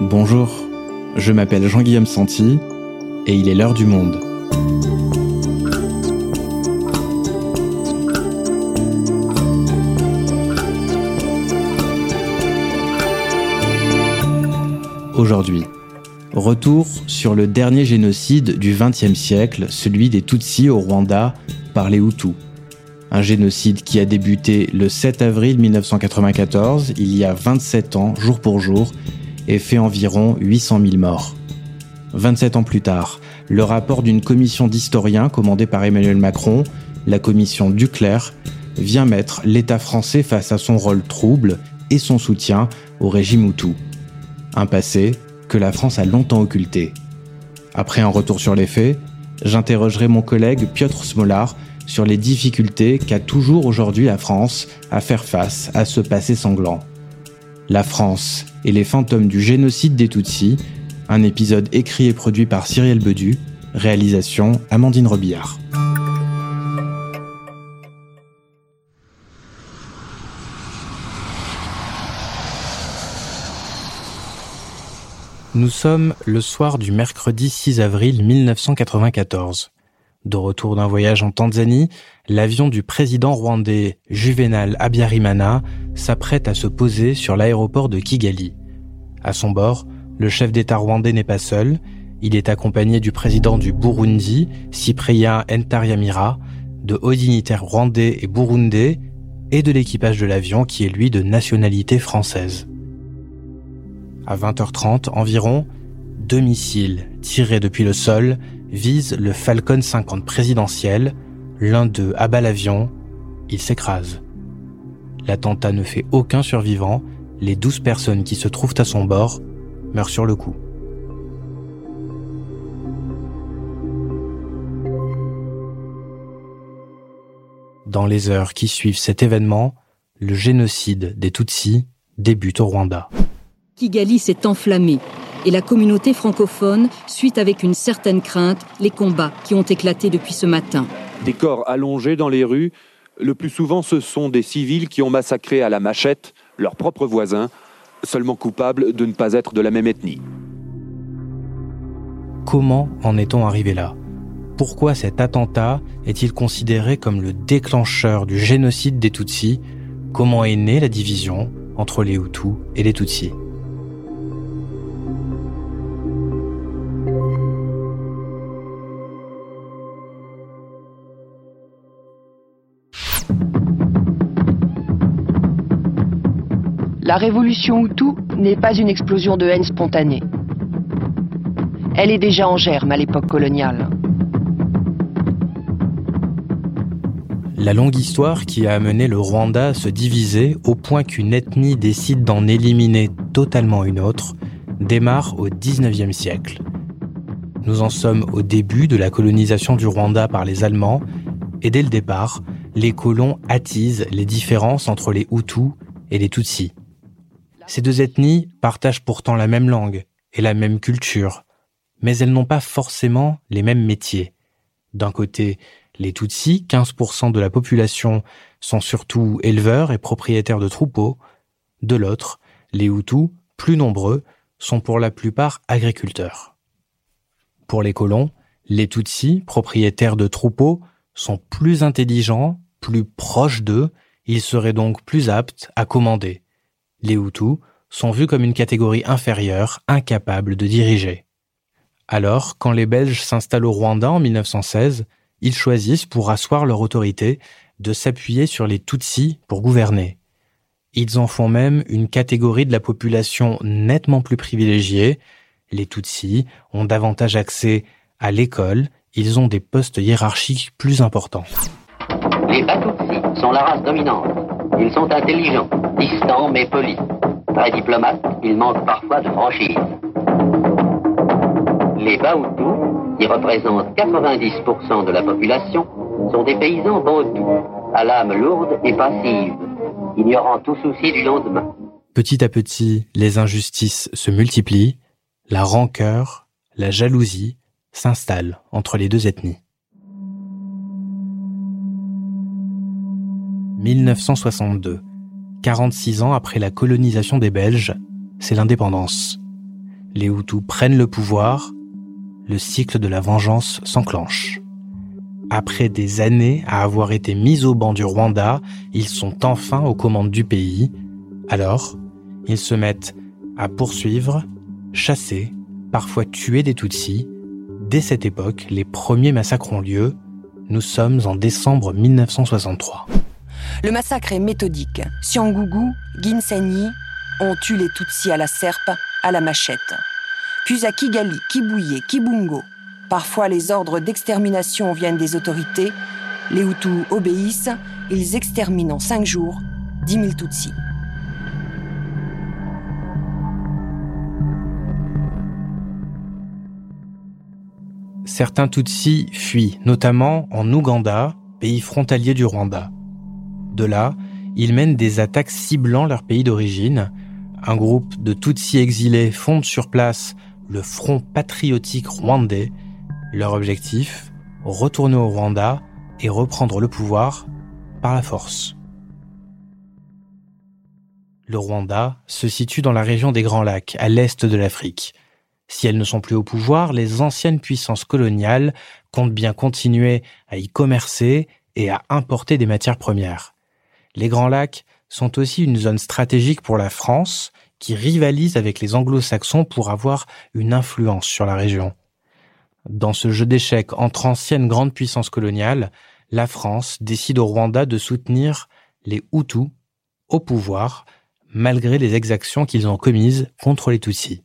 Bonjour, je m'appelle Jean-Guillaume Santi et il est l'heure du monde. Aujourd'hui, retour sur le dernier génocide du XXe siècle, celui des Tutsis au Rwanda par les Hutus. Un génocide qui a débuté le 7 avril 1994, il y a 27 ans, jour pour jour, et fait environ 800 000 morts. 27 ans plus tard, le rapport d'une commission d'historiens commandée par Emmanuel Macron, la commission Duclerc, vient mettre l'État français face à son rôle trouble et son soutien au régime Hutu. Un passé que la France a longtemps occulté. Après un retour sur les faits, j'interrogerai mon collègue Piotr Smolar sur les difficultés qu'a toujours aujourd'hui la France à faire face à ce passé sanglant. La France et les fantômes du génocide des Tutsis, un épisode écrit et produit par Cyrielle Bedu, réalisation Amandine Robillard. Nous sommes le soir du mercredi 6 avril 1994. De retour d'un voyage en Tanzanie, l'avion du président rwandais Juvenal Abiyarimana s'apprête à se poser sur l'aéroport de Kigali. À son bord, le chef d'État rwandais n'est pas seul, il est accompagné du président du Burundi, Cyprien Ntariamira, de hauts dignitaires rwandais et burundais, et de l'équipage de l'avion qui est lui de nationalité française. À 20h30 environ, deux missiles tirés depuis le sol visent le Falcon 50 présidentiel, l'un d'eux abat l'avion, il s'écrase. L'attentat ne fait aucun survivant, les 12 personnes qui se trouvent à son bord meurent sur le coup. Dans les heures qui suivent cet événement, le génocide des Tutsis débute au Rwanda. Kigali s'est enflammé et la communauté francophone suit avec une certaine crainte les combats qui ont éclaté depuis ce matin. Des corps allongés dans les rues, le plus souvent ce sont des civils qui ont massacré à la machette leurs propres voisins, seulement coupables de ne pas être de la même ethnie. Comment en est-on arrivé là? Pourquoi cet attentat est-il considéré comme le déclencheur du génocide des Tutsis? Comment est née la division entre les Hutus et les Tutsis? La révolution Hutu n'est pas une explosion de haine spontanée. Elle est déjà en germe à l'époque coloniale. La longue histoire qui a amené le Rwanda à se diviser au point qu'une ethnie décide d'en éliminer totalement une autre démarre au 19e siècle. Nous en sommes au début de la colonisation du Rwanda par les Allemands et dès le départ, les colons attisent les différences entre les Hutus et les Tutsis. Ces deux ethnies partagent pourtant la même langue et la même culture, mais elles n'ont pas forcément les mêmes métiers. D'un côté, les Tutsis, 15% de la population, sont surtout éleveurs et propriétaires de troupeaux. De l'autre, les Hutus, plus nombreux, sont pour la plupart agriculteurs. Pour les colons, les Tutsis, propriétaires de troupeaux, sont plus intelligents, plus proches d'eux, ils seraient donc plus aptes à commander. Les Hutus sont vus comme une catégorie inférieure, incapable de diriger. Alors, quand les Belges s'installent au Rwanda en 1916, ils choisissent, pour asseoir leur autorité, de s'appuyer sur les Tutsis pour gouverner. Ils en font même une catégorie de la population nettement plus privilégiée. Les Tutsis ont davantage accès à l'école, ils ont des postes hiérarchiques plus importants. Les Batutsis sont la race dominante. Ils sont intelligents, distants mais polis. Très diplomates, ils manquent parfois de franchise. Les Bahutus, qui représentent 90% de la population, sont des paysans bantus, à l'âme lourde et passive, ignorant tout souci du lendemain. Petit à petit, les injustices se multiplient, la rancœur, la jalousie s'installent entre les deux ethnies. 1962. 46 ans après la colonisation des Belges, c'est l'indépendance. les Hutus prennent le pouvoir, le cycle de la vengeance s'enclenche. Après des années à avoir été mis au banc du Rwanda, ils sont enfin aux commandes du pays. Alors, ils se mettent à poursuivre, chasser, parfois tuer des Tutsis. Dès cette époque, les premiers massacres ont lieu. Nous sommes en décembre 1963. Le massacre est méthodique. Siangougou, Ginseni ont tué les Tutsis à la serpe, à la machette. Puis à Kigali, Kibouye, Kibungo. Parfois, les ordres d'extermination viennent des autorités. Les Hutus obéissent. Ils exterminent en cinq jours 10 000 Tutsis. Certains Tutsis fuient, notamment en Ouganda, pays frontalier du Rwanda. De là, ils mènent des attaques ciblant leur pays d'origine. Un groupe de Tutsis exilés fonde sur place le Front patriotique rwandais. Leur objectif, retourner au Rwanda et reprendre le pouvoir par la force. Le Rwanda se situe dans la région des Grands Lacs, à l'est de l'Afrique. Si elles ne sont plus au pouvoir, les anciennes puissances coloniales comptent bien continuer à y commercer et à importer des matières premières. Les Grands Lacs sont aussi une zone stratégique pour la France qui rivalise avec les anglo-saxons pour avoir une influence sur la région. Dans ce jeu d'échecs entre anciennes grandes puissances coloniales, la France décide au Rwanda de soutenir les Hutus au pouvoir malgré les exactions qu'ils ont commises contre les Tutsis.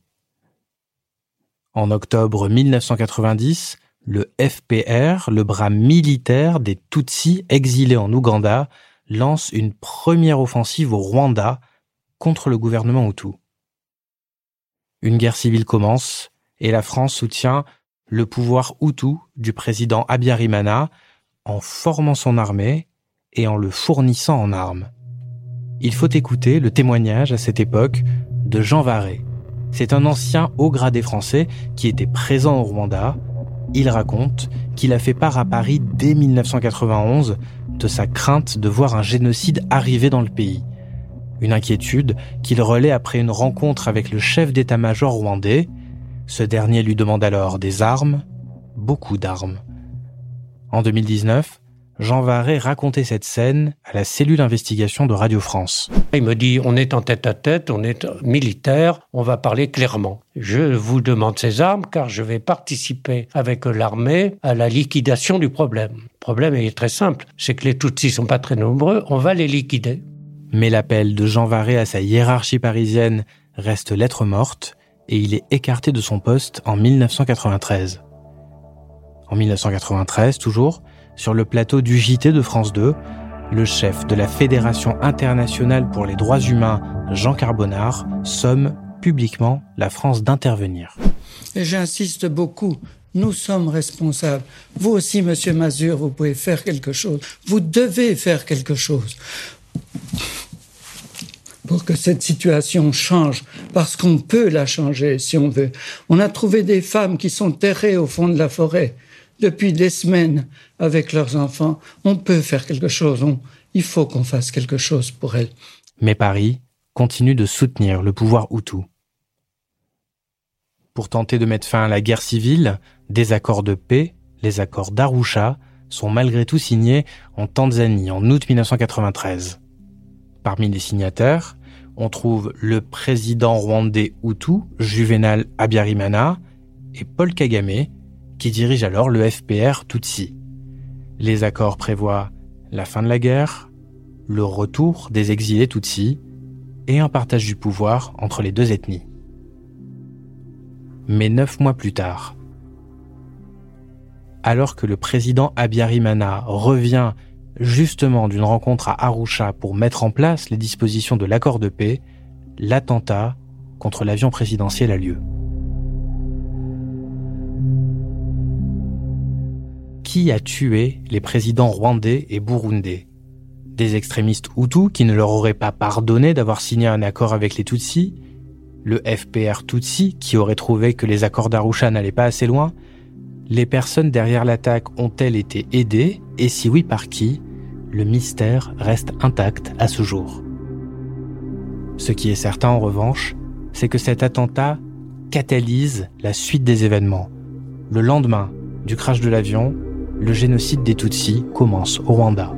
En octobre 1990, le FPR, le bras militaire des Tutsis exilés en Ouganda, lance une première offensive au Rwanda contre le gouvernement Hutu. Une guerre civile commence et la France soutient le pouvoir Hutu du président Abiyarimana en formant son armée et en le fournissant en armes. Il faut écouter le témoignage à cette époque de Jean Varé, c'est un ancien haut gradé français qui était présent au Rwanda. Il raconte qu'il a fait part à Paris dès 1991 de sa crainte de voir un génocide arriver dans le pays. Une inquiétude qu'il relaie après une rencontre avec le chef d'état-major rwandais. Ce dernier lui demande alors des armes, beaucoup d'armes. En 2019, Jean Varret racontait cette scène à la cellule d'investigation de Radio France. Il me dit, on est en tête à tête, on est militaire, on va parler clairement. Je vous demande ces armes car je vais participer avec l'armée à la liquidation du problème. Le problème est très simple, c'est que les Tutsis sont pas très nombreux, on va les liquider. Mais l'appel de Jean Varret à sa hiérarchie parisienne reste lettre morte et il est écarté de son poste en 1993. En 1993, toujours, sur le plateau du JT de France 2, le chef de la Fédération internationale pour les droits humains, Jean Carbonard, somme publiquement la France d'intervenir. J'insiste beaucoup, nous sommes responsables. Vous aussi, Monsieur Mazur, vous pouvez faire quelque chose. Vous devez faire quelque chose pour que cette situation change, parce qu'on peut la changer si on veut. On a trouvé des femmes qui sont terrées au fond de la forêt depuis des semaines avec leurs enfants. On peut faire quelque chose. il faut qu'on fasse quelque chose pour elles. Mais Paris continue de soutenir le pouvoir Hutu. Pour tenter de mettre fin à la guerre civile, des accords de paix, les accords d'Arusha, sont malgré tout signés en Tanzanie en août 1993. Parmi les signataires, on trouve le président rwandais Hutu, Juvenal Abiyarimana, et Paul Kagame, qui dirige alors le FPR Tutsi. Les accords prévoient la fin de la guerre, le retour des exilés Tutsis et un partage du pouvoir entre les deux ethnies. Mais neuf mois plus tard, alors que le président Abiyarimana revient justement d'une rencontre à Arusha pour mettre en place les dispositions de l'accord de paix, l'attentat contre l'avion présidentiel a lieu. Qui a tué les présidents rwandais et burundais. Des extrémistes hutus qui ne leur auraient pas pardonné d'avoir signé un accord avec les Tutsis. Le FPR Tutsi qui aurait trouvé que les accords d'Arusha n'allaient pas assez loin. Les personnes derrière l'attaque ont-elles été aidées? Et si oui, par qui? Le mystère reste intact à ce jour. Ce qui est certain en revanche, c'est que cet attentat catalyse la suite des événements. Le lendemain du crash de l'avion, le génocide des Tutsis commence au Rwanda.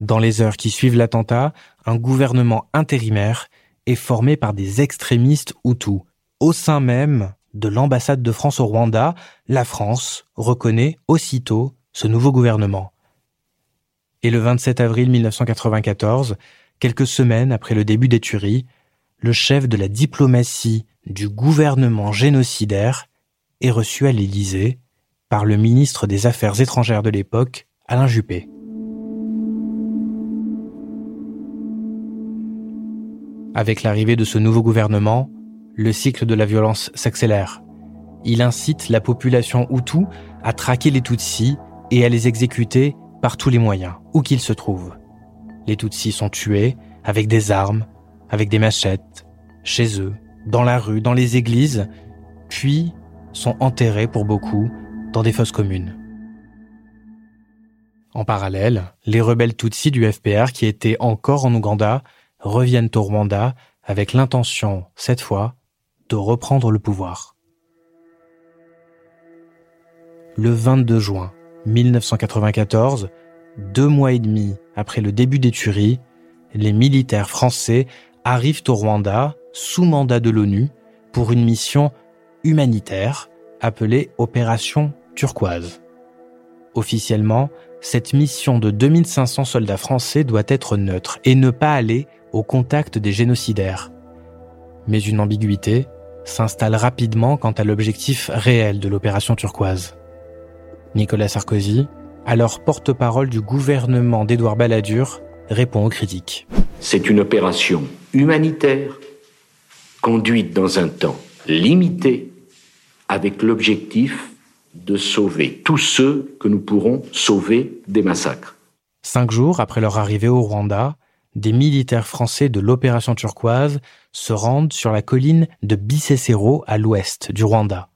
Dans les heures qui suivent l'attentat, un gouvernement intérimaire est formé par des extrémistes Hutus. Au sein même de l'ambassade de France au Rwanda, la France reconnaît aussitôt ce nouveau gouvernement. Et le 27 avril 1994, quelques semaines après le début des tueries, le chef de la diplomatie du gouvernement génocidaire est reçu à l'Élysée par le ministre des Affaires étrangères de l'époque, Alain Juppé. Avec l'arrivée de ce nouveau gouvernement, le cycle de la violence s'accélère. Il incite la population Hutu à traquer les Tutsis et à les exécuter par tous les moyens, où qu'ils se trouvent. Les Tutsis sont tués avec des armes, avec des machettes, chez eux, dans la rue, dans les églises, puis sont enterrés pour beaucoup dans des fosses communes. En parallèle, les rebelles Tutsis du FPR qui étaient encore en Ouganda reviennent au Rwanda avec l'intention, cette fois, de reprendre le pouvoir. Le 22 juin 1994, deux mois et demi après le début des tueries, les militaires français arrivent au Rwanda sous mandat de l'ONU pour une mission humanitaire appelée Opération Turquoise. Officiellement, cette mission de 2500 soldats français doit être neutre et ne pas aller au contact des génocidaires. Mais une ambiguïté s'installe rapidement quant à l'objectif réel de l'opération turquoise. Nicolas Sarkozy, alors porte-parole du gouvernement d'Édouard Balladur, répond aux critiques. C'est une opération humanitaire conduite dans un temps limité avec l'objectif de sauver tous ceux que nous pourrons sauver des massacres. Cinq jours après leur arrivée au Rwanda, des militaires français de l'opération turquoise se rendent sur la colline de Bisesero à l'ouest du Rwanda.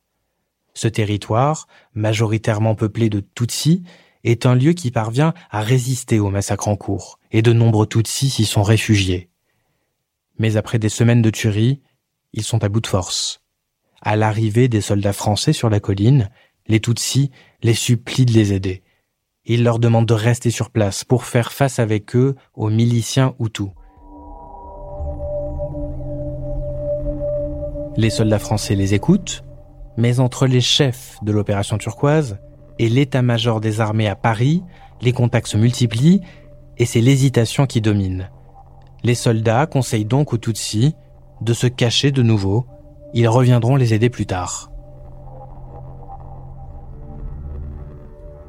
Ce territoire, majoritairement peuplé de Tutsis, est un lieu qui parvient à résister aux massacres en cours, et de nombreux Tutsis s'y sont réfugiés. Mais après des semaines de tueries, ils sont à bout de force. À l'arrivée des soldats français sur la colline, les Tutsis les supplient de les aider. Ils leur demandent de rester sur place pour faire face avec eux aux miliciens Hutus. Les soldats français les écoutent, mais entre les chefs de l'opération turquoise et l'état-major des armées à Paris, les contacts se multiplient et c'est l'hésitation qui domine. Les soldats conseillent donc aux Tutsis de se cacher de nouveau. Ils reviendront les aider plus tard.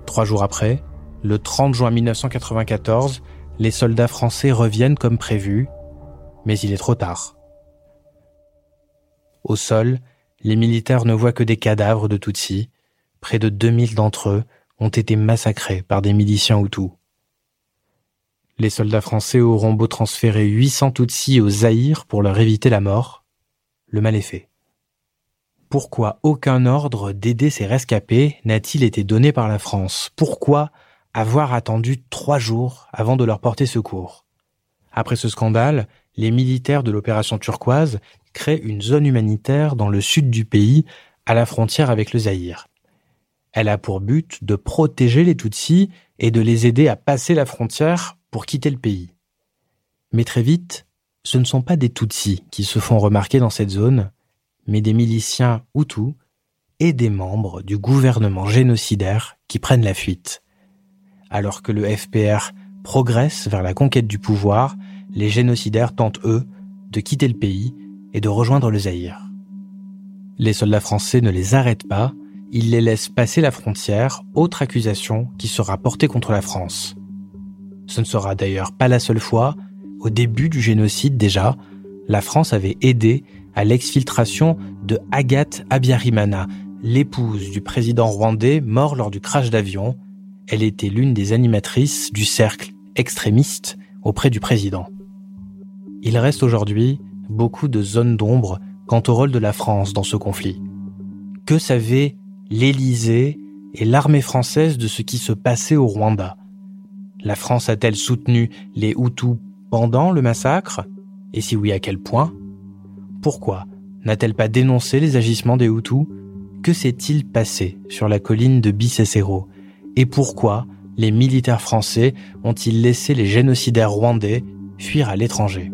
Trois jours après, le 30 juin 1994, les soldats français reviennent comme prévu, mais il est trop tard. Au sol, les militaires ne voient que des cadavres de Tutsis. Près de 2000 d'entre eux ont été massacrés par des miliciens Hutus. Les soldats français auront beau transférer 800 Tutsis au Zaïre pour leur éviter la mort, le mal est fait. Pourquoi aucun ordre d'aider ces rescapés n'a-t-il été donné par la France? Pourquoi avoir attendu trois jours avant de leur porter secours? Après ce scandale, les militaires de l'opération turquoise créent une zone humanitaire dans le sud du pays, à la frontière avec le Zaïre. Elle a pour but de protéger les Tutsis et de les aider à passer la frontière pour quitter le pays. Mais très vite, ce ne sont pas des Tutsis qui se font remarquer dans cette zone, mais des miliciens Hutus et des membres du gouvernement génocidaire qui prennent la fuite. Alors que le FPR progresse vers la conquête du pouvoir, les génocidaires tentent, eux, de quitter le pays et de rejoindre le Zaïre. Les soldats français ne les arrêtent pas, ils les laissent passer la frontière, autre accusation qui sera portée contre la France. Ce ne sera d'ailleurs pas la seule fois, au début du génocide déjà, la France avait aidé à l'exfiltration de Agathe Abiyarimana, l'épouse du président rwandais mort lors du crash d'avion. Elle était l'une des animatrices du cercle extrémiste auprès du président. Il reste aujourd'hui beaucoup de zones d'ombre quant au rôle de la France dans ce conflit. Que savait l'Élysée et l'armée française de ce qui se passait au Rwanda. La France a-t-elle soutenu les Hutus pendant le massacre? Et si oui, à quel point? Pourquoi n'a-t-elle pas dénoncé les agissements des Hutus? Que s'est-il passé sur la colline de Bicécéro Et pourquoi les militaires français ont-ils laissé les génocidaires rwandais fuir à l'étranger?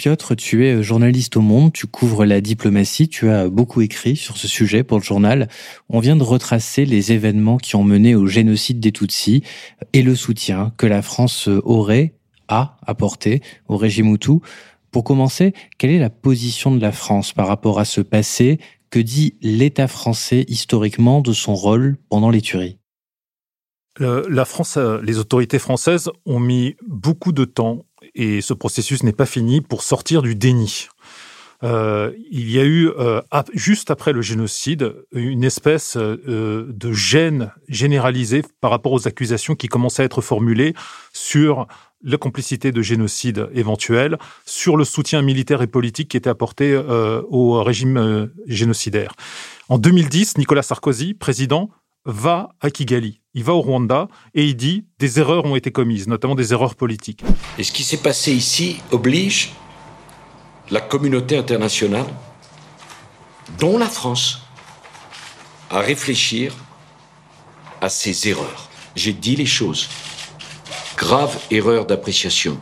Piotr, tu es journaliste au Monde, tu couvres la diplomatie, tu as beaucoup écrit sur ce sujet pour le journal. On vient de retracer les événements qui ont mené au génocide des Tutsis et le soutien que la France aurait, a apporté au régime Hutu. Pour commencer, quelle est la position de la France par rapport à ce passé? Que dit l'État français historiquement de son rôle pendant les tueries? La France, les autorités françaises ont mis beaucoup de temps et ce processus n'est pas fini pour sortir du déni. Euh, il y a eu, euh, juste après le génocide, une espèce euh, de gêne généralisée par rapport aux accusations qui commençaient à être formulées sur la complicité de génocide éventuel, sur le soutien militaire et politique qui était apporté au régime génocidaire. En 2010, Nicolas Sarkozy, président, va à Kigali, il va au Rwanda et il dit des erreurs ont été commises, notamment des erreurs politiques. Et ce qui s'est passé ici oblige la communauté internationale, dont la France, à réfléchir à ces erreurs. J'ai dit les choses. Grave erreur d'appréciation.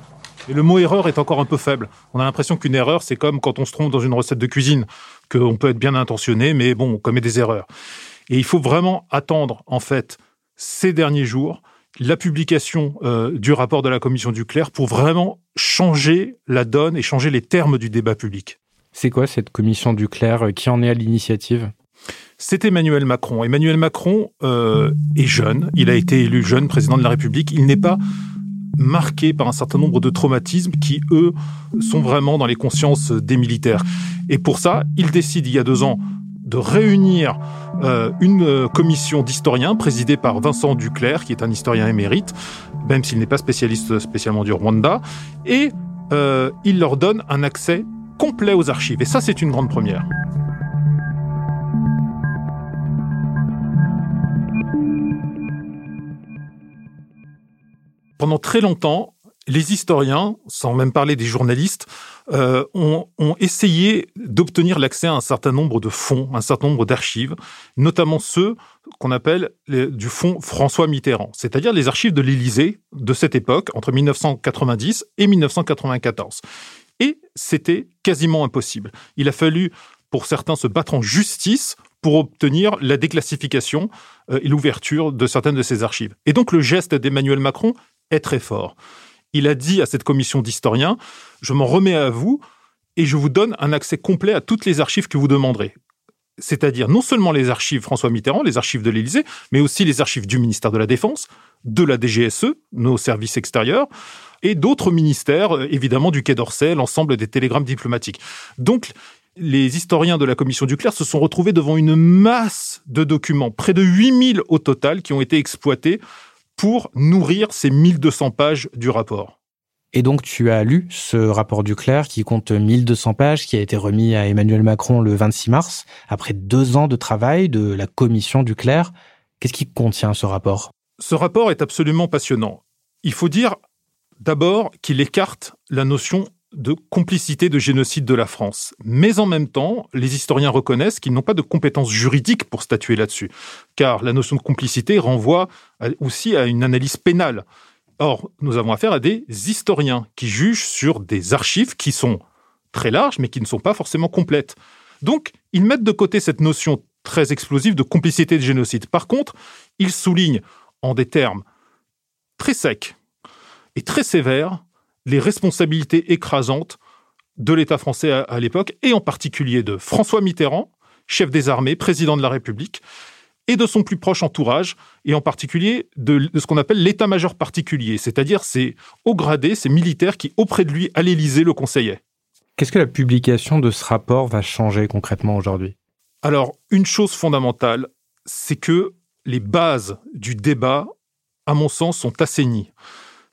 Et le mot erreur est encore un peu faible. On a l'impression qu'une erreur, c'est comme quand on se trompe dans une recette de cuisine, qu'on peut être bien intentionné, mais bon, on commet des erreurs. Et il faut vraiment attendre, en fait, ces derniers jours, la publication euh, du rapport de la commission Duclerc pour vraiment changer la donne et changer les termes du débat public. C'est quoi cette commission Duclerc Qui en est à l'initiative? C'est Emmanuel Macron. Emmanuel Macron euh, est jeune, il a été élu jeune président de la République, il n'est pas marqué par un certain nombre de traumatismes qui, eux, sont vraiment dans les consciences des militaires. Et pour ça, il décide il y a deux ans de réunir euh, une euh, commission d'historiens présidée par Vincent Duclerc, qui est un historien émérite, même s'il n'est pas spécialiste spécialement du Rwanda, et euh, il leur donne un accès complet aux archives. Et ça, c'est une grande première. Pendant très longtemps, les historiens, sans même parler des journalistes, euh, ont, essayé d'obtenir l'accès à un certain nombre de fonds, un certain nombre d'archives, notamment ceux qu'on appelle du fonds François Mitterrand, c'est-à-dire les archives de l'Élysée de cette époque, entre 1990 et 1994. Et c'était quasiment impossible. Il a fallu, pour certains, se battre en justice pour obtenir la déclassification euh, et l'ouverture de certaines de ces archives. Et donc le geste d'Emmanuel Macron est très fort il a dit à cette commission d'historiens, je m'en remets à vous et je vous donne un accès complet à toutes les archives que vous demanderez. C'est-à-dire non seulement les archives François Mitterrand, les archives de l'Élysée, mais aussi les archives du ministère de la Défense, de la DGSE, nos services extérieurs, et d'autres ministères, euh, évidemment du Quai d'Orsay, l'ensemble des télégrammes diplomatiques. Donc, les historiens de la commission Duclerc se sont retrouvés devant une masse de documents, près de 8000 au total, qui ont été exploités pour nourrir ces 1200 pages du rapport. Et donc tu as lu ce rapport du Duclerc qui compte 1200 pages, qui a été remis à Emmanuel Macron le 26 mars, après deux ans de travail de la commission du Duclerc. Qu'est-ce qui contient ce rapport? Ce rapport est absolument passionnant. Il faut dire d'abord qu'il écarte la notion de complicité de génocide de la France. Mais en même temps, les historiens reconnaissent qu'ils n'ont pas de compétences juridiques pour statuer là-dessus, car la notion de complicité renvoie aussi à une analyse pénale. Or, nous avons affaire à des historiens qui jugent sur des archives qui sont très larges, mais qui ne sont pas forcément complètes. Donc, ils mettent de côté cette notion très explosive de complicité de génocide. Par contre, ils soulignent en des termes très secs et très sévères les responsabilités écrasantes de l'État français à, l'époque, et en particulier de François Mitterrand, chef des armées, président de la République, et de son plus proche entourage, et en particulier de, ce qu'on appelle l'état-major particulier, c'est-à-dire ces hauts gradés, ces militaires qui, auprès de lui, à l'Élysée, le conseillaient. Qu'est-ce que la publication de ce rapport va changer concrètement aujourd'hui? Alors, une chose fondamentale, c'est que les bases du débat, à mon sens, sont assainies.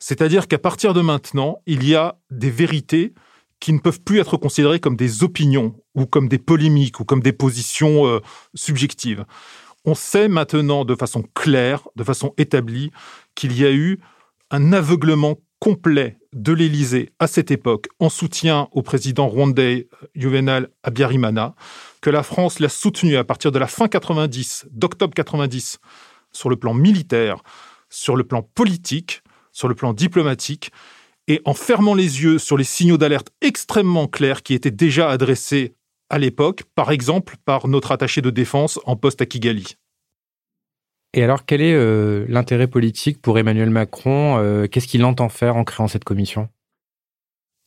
C'est-à-dire qu'à partir de maintenant, il y a des vérités qui ne peuvent plus être considérées comme des opinions ou comme des polémiques ou comme des positions euh, subjectives. On sait maintenant de façon claire, de façon établie, qu'il y a eu un aveuglement complet de l'Élysée à cette époque en soutien au président rwandais Juvenal Abiyarimana, que la France l'a soutenu à partir de la fin 90, d'octobre 90, sur le plan militaire, sur le plan politique, sur le plan diplomatique, et en fermant les yeux sur les signaux d'alerte extrêmement clairs qui étaient déjà adressés à l'époque, par exemple par notre attaché de défense en poste à Kigali. Et alors, quel est euh, l'intérêt politique pour Emmanuel Macron euh, Qu'est-ce qu'il entend faire en créant cette commission?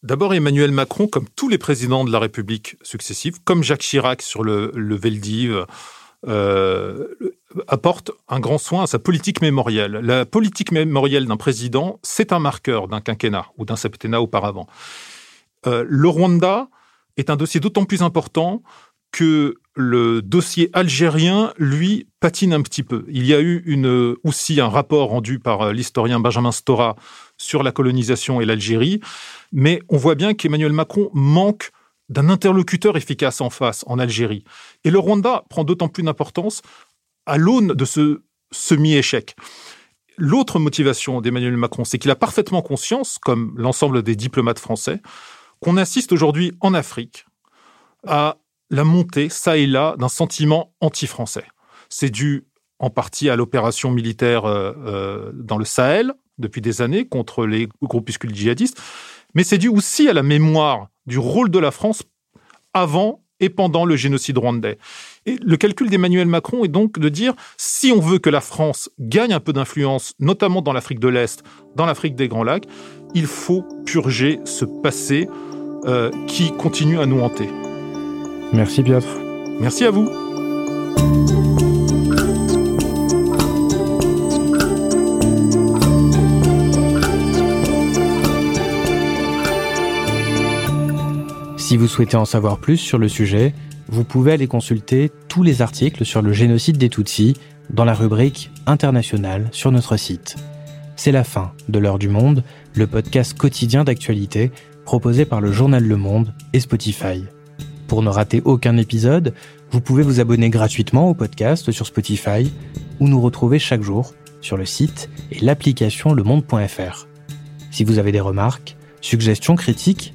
D'abord, Emmanuel Macron, comme tous les présidents de la République successifs, comme Jacques Chirac sur le, le Veldiv, euh, apporte un grand soin à sa politique mémorielle. La politique mémorielle d'un président, c'est un marqueur d'un quinquennat ou d'un septennat auparavant. le Rwanda est un dossier d'autant plus important que le dossier algérien, lui, patine un petit peu. Il y a eu aussi un rapport rendu par euh, l'historien Benjamin Stora sur la colonisation et l'Algérie, mais on voit bien qu'Emmanuel Macron manque d'un interlocuteur efficace en face en Algérie. Et le Rwanda prend d'autant plus d'importance à l'aune de ce semi-échec. L'autre motivation d'Emmanuel Macron, c'est qu'il a parfaitement conscience, comme l'ensemble des diplomates français, qu'on assiste aujourd'hui en Afrique à la montée, ça et là, d'un sentiment anti-français. C'est dû en partie à l'opération militaire euh, euh, dans le Sahel depuis des années contre les groupuscules djihadistes, mais c'est dû aussi à la mémoire du rôle de la France avant et pendant le génocide rwandais. Et le calcul d'Emmanuel Macron est donc de dire si on veut que la France gagne un peu d'influence, notamment dans l'Afrique de l'Est, dans l'Afrique des Grands Lacs, il faut purger ce passé euh, qui continue à nous hanter. Merci Piotr. Merci à vous. Si vous souhaitez en savoir plus sur le sujet, vous pouvez aller consulter tous les articles sur le génocide des Tutsis dans la rubrique internationale sur notre site. C'est la fin de l'heure du monde, le podcast quotidien d'actualité proposé par le journal Le Monde et Spotify. Pour ne rater aucun épisode, vous pouvez vous abonner gratuitement au podcast sur Spotify ou nous retrouver chaque jour sur le site et l'application lemonde.fr. Si vous avez des remarques, suggestions, critiques,